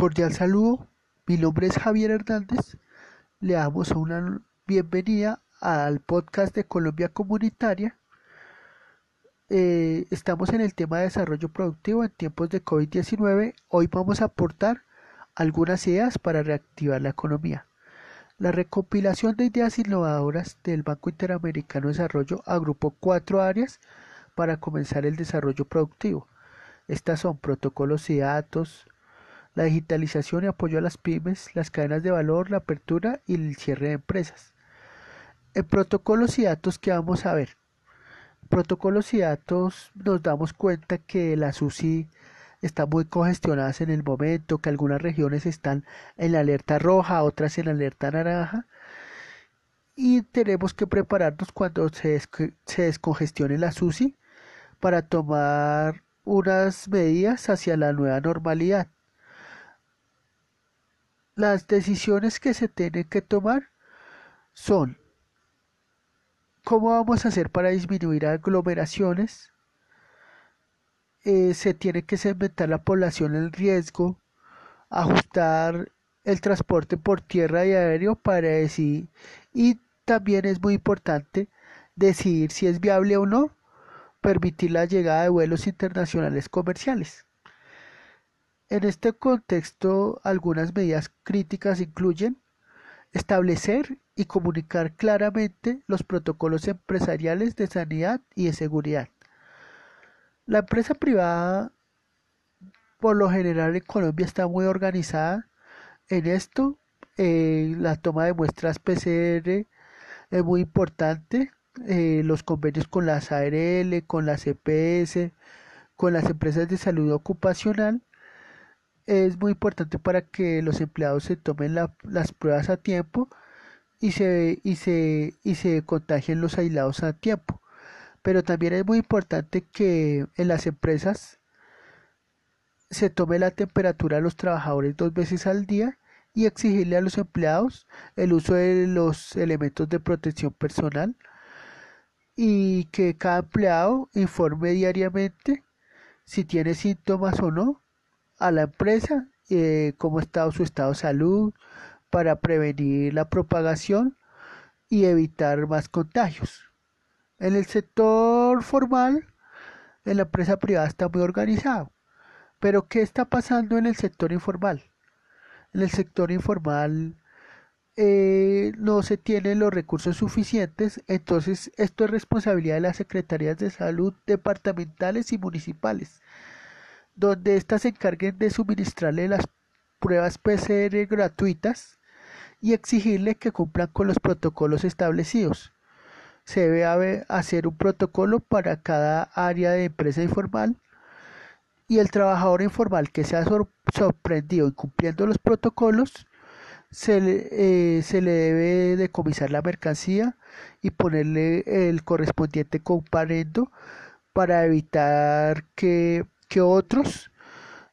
Cordial saludo, mi nombre es Javier Hernández. Le damos una bienvenida al podcast de Colombia Comunitaria. Eh, estamos en el tema de desarrollo productivo en tiempos de COVID-19. Hoy vamos a aportar algunas ideas para reactivar la economía. La recopilación de ideas innovadoras del Banco Interamericano de Desarrollo agrupó cuatro áreas para comenzar el desarrollo productivo. Estas son protocolos y datos, la digitalización y apoyo a las pymes, las cadenas de valor, la apertura y el cierre de empresas. En protocolos y datos que vamos a ver. Protocolos y datos nos damos cuenta que las UCI están muy congestionadas en el momento, que algunas regiones están en la alerta roja, otras en la alerta naranja y tenemos que prepararnos cuando se, se descongestione la SUSI para tomar unas medidas hacia la nueva normalidad. Las decisiones que se tienen que tomar son cómo vamos a hacer para disminuir aglomeraciones, eh, se tiene que segmentar la población en riesgo, ajustar el transporte por tierra y aéreo para decidir y también es muy importante decidir si es viable o no permitir la llegada de vuelos internacionales comerciales. En este contexto, algunas medidas críticas incluyen establecer y comunicar claramente los protocolos empresariales de sanidad y de seguridad. La empresa privada, por lo general en Colombia, está muy organizada en esto. Eh, la toma de muestras PCR es muy importante. Eh, los convenios con las ARL, con las EPS, con las empresas de salud ocupacional es muy importante para que los empleados se tomen las pruebas a tiempo y se, y, se, y se contagien los aislados a tiempo. Pero también es muy importante que en las empresas se tome la temperatura a los trabajadores dos veces al día y exigirle a los empleados el uso de los elementos de protección personal y que cada empleado informe diariamente si tiene síntomas o no a la empresa eh, cómo está su estado de salud para prevenir la propagación y evitar más contagios. En el sector formal, en la empresa privada está muy organizado. Pero ¿qué está pasando en el sector informal? En el sector informal eh, no se tienen los recursos suficientes, entonces esto es responsabilidad de las secretarías de salud departamentales y municipales donde éstas se encarguen de suministrarle las pruebas PCR gratuitas y exigirle que cumplan con los protocolos establecidos. Se debe hacer un protocolo para cada área de empresa informal y el trabajador informal que sea sorprendido incumpliendo los protocolos se le, eh, se le debe decomisar la mercancía y ponerle el correspondiente comparendo para evitar que que otros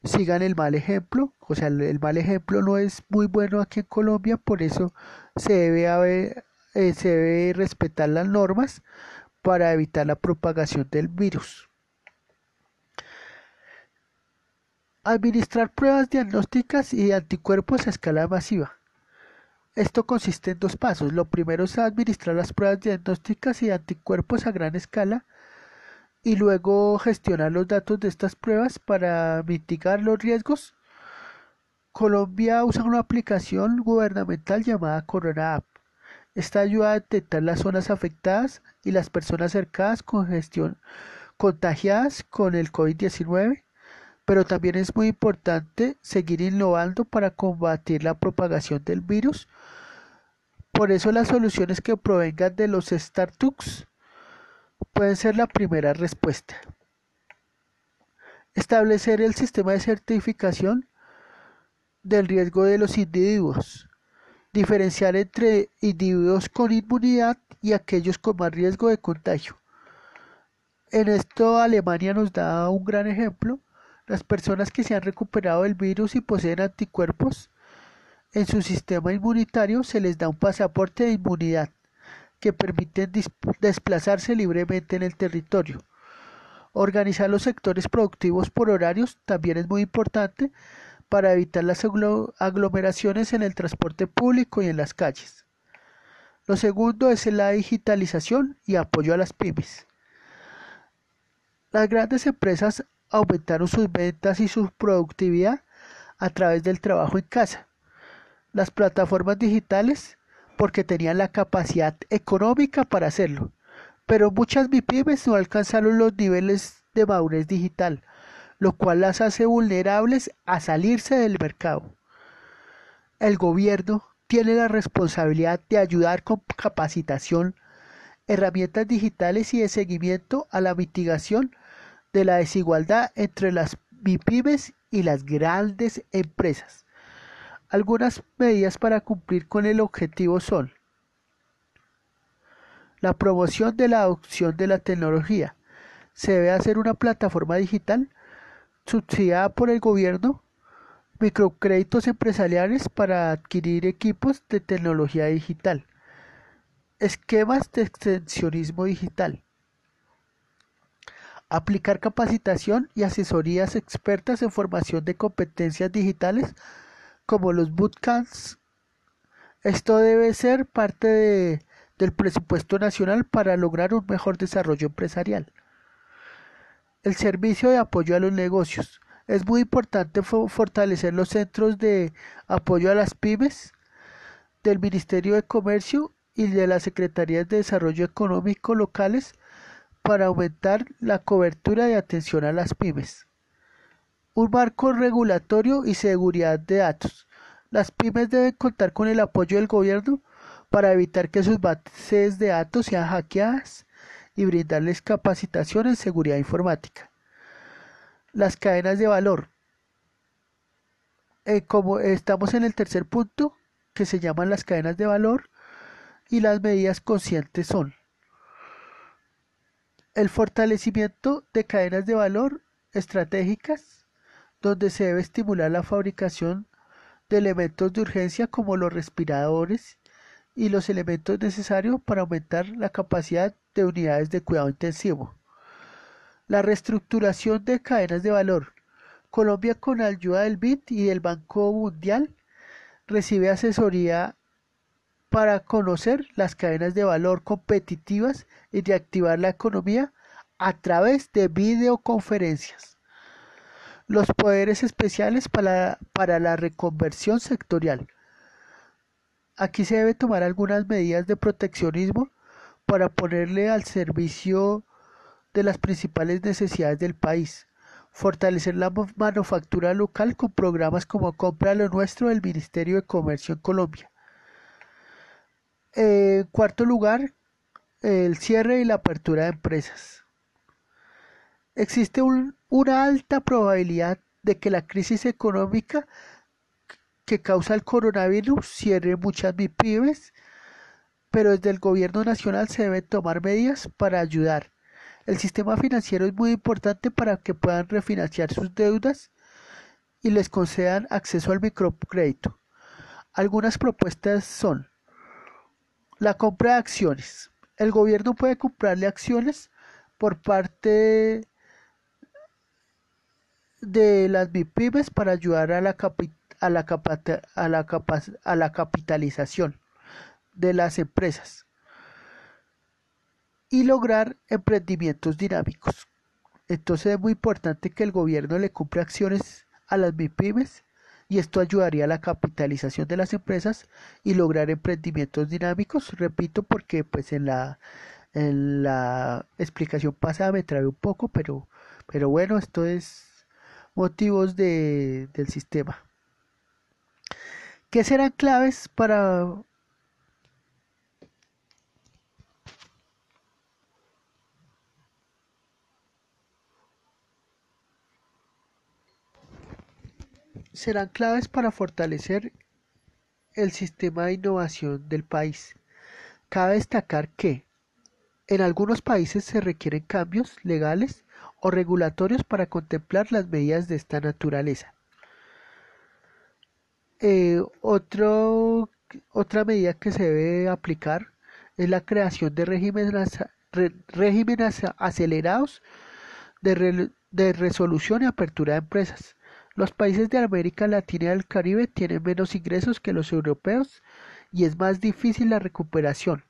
sigan el mal ejemplo, o sea, el, mal ejemplo no es muy bueno aquí en Colombia, por eso se debe, eh, se debe respetar las normas para evitar la propagación del virus. Administrar pruebas diagnósticas y anticuerpos a escala masiva. Esto consiste en dos pasos. Lo primero es administrar las pruebas diagnósticas y anticuerpos a gran escala y luego gestionar los datos de estas pruebas para mitigar los riesgos. Colombia usa una aplicación gubernamental llamada Corona App. Esta ayuda a detectar las zonas afectadas y las personas cercanas con gestión contagiadas con el COVID-19, pero también es muy importante seguir innovando para combatir la propagación del virus. Por eso las soluciones que provengan de los startups puede ser la primera respuesta. Establecer el sistema de certificación del riesgo de los individuos. Diferenciar entre individuos con inmunidad y aquellos con más riesgo de contagio. En esto Alemania nos da un gran ejemplo. Las personas que se han recuperado del virus y poseen anticuerpos en su sistema inmunitario se les da un pasaporte de inmunidad que permiten desplazarse libremente en el territorio. Organizar los sectores productivos por horarios también es muy importante para evitar las aglomeraciones en el transporte público y en las calles. Lo segundo es la digitalización y apoyo a las pymes. Las grandes empresas aumentaron sus ventas y su productividad a través del trabajo en casa. Las plataformas digitales porque tenían la capacidad económica para hacerlo, pero muchas MIPIMES no alcanzaron los niveles de madurez digital, lo cual las hace vulnerables a salirse del mercado. El gobierno tiene la responsabilidad de ayudar con capacitación, herramientas digitales y de seguimiento a la mitigación de la desigualdad entre las MIPIMES y las grandes empresas. Algunas medidas para cumplir con el objetivo son la promoción de la adopción de la tecnología. Se debe hacer una plataforma digital subsidiada por el gobierno, microcréditos empresariales para adquirir equipos de tecnología digital, esquemas de extensionismo digital, aplicar capacitación y asesorías expertas en formación de competencias digitales como los bootcamps. Esto debe ser parte del presupuesto nacional para lograr un mejor desarrollo empresarial. El servicio de apoyo a los negocios. Es muy importante fortalecer los centros de apoyo a las pymes del Ministerio de Comercio y de las Secretarías de Desarrollo Económico locales para aumentar la cobertura de atención a las pymes. Un marco regulatorio y seguridad de datos. Las pymes deben contar con el apoyo del gobierno para evitar que sus bases de datos sean hackeadas y brindarles capacitación en seguridad informática. Las cadenas de valor. Eh, como estamos en el tercer punto, que se llaman las cadenas de valor, y las medidas conscientes son el fortalecimiento de cadenas de valor estratégicas, donde se debe estimular la fabricación de elementos de urgencia como los respiradores y los elementos necesarios para aumentar la capacidad de unidades de cuidado intensivo. La reestructuración de cadenas de valor. Colombia con ayuda del BID y del Banco Mundial recibe asesoría para conocer las cadenas de valor competitivas y reactivar la economía a través de videoconferencias. Los poderes especiales para, para la reconversión sectorial. Aquí se debe tomar algunas medidas de proteccionismo para ponerle al servicio de las principales necesidades del país, fortalecer la manufactura local con programas como Compra lo Nuestro del Ministerio de Comercio en Colombia. En cuarto lugar, el cierre y la apertura de empresas. Existe una alta probabilidad de que la crisis económica que causa el coronavirus cierre muchas MIPIMES, pero desde el gobierno nacional se deben tomar medidas para ayudar. El sistema financiero es muy importante para que puedan refinanciar sus deudas y les concedan acceso al microcrédito. Algunas propuestas son la compra de acciones. El gobierno puede comprarle acciones por parte de las MIPIMES para ayudar a la, a la, a la, a la capitalización de las empresas y lograr emprendimientos dinámicos. Entonces es muy importante que el gobierno le compre acciones a las MIPIMES y esto ayudaría a la capitalización de las empresas y lograr emprendimientos dinámicos. Repito porque pues en la en la explicación pasada me trae un poco, pero pero bueno, esto es motivos de, del sistema. ¿Qué serán claves para serán claves para fortalecer el sistema de innovación del país. Cabe destacar que en algunos países se requieren cambios legales o regulatorios para contemplar las medidas de esta naturaleza. Eh, otra medida que se debe aplicar es la creación de regímenes, acelerados de, de resolución y apertura de empresas Los países de América Latina y del Caribe tienen menos ingresos que los europeos y es más difícil la recuperación.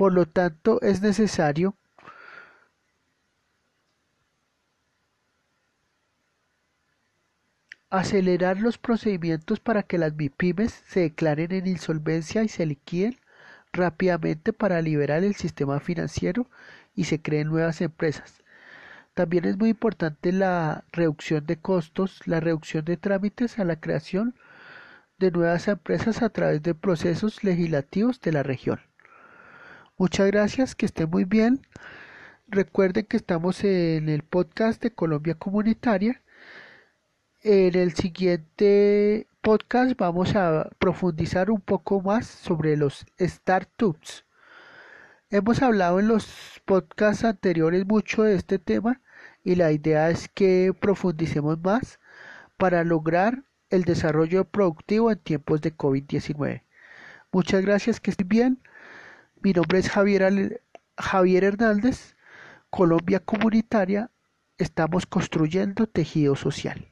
Por lo tanto, es necesario acelerar los procedimientos para que las MIPIMES se declaren en insolvencia y se liquiden rápidamente para liberar el sistema financiero y se creen nuevas empresas. También es muy importante la reducción de costos, la reducción de trámites a la creación de nuevas empresas a través de procesos legislativos de la región. Muchas gracias, que esté muy bien. Recuerden que estamos en el podcast de Colombia Comunitaria. En el siguiente podcast vamos a profundizar un poco más sobre los startups. Hemos hablado en los podcasts anteriores mucho de este tema y la idea es que profundicemos más para lograr el desarrollo productivo en tiempos de COVID-19. Muchas gracias, que estén bien. Mi nombre es Javier, Javier Hernández, Colombia Comunitaria. Estamos construyendo tejido social.